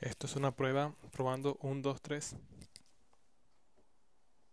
Esto es una prueba, probando un 2 3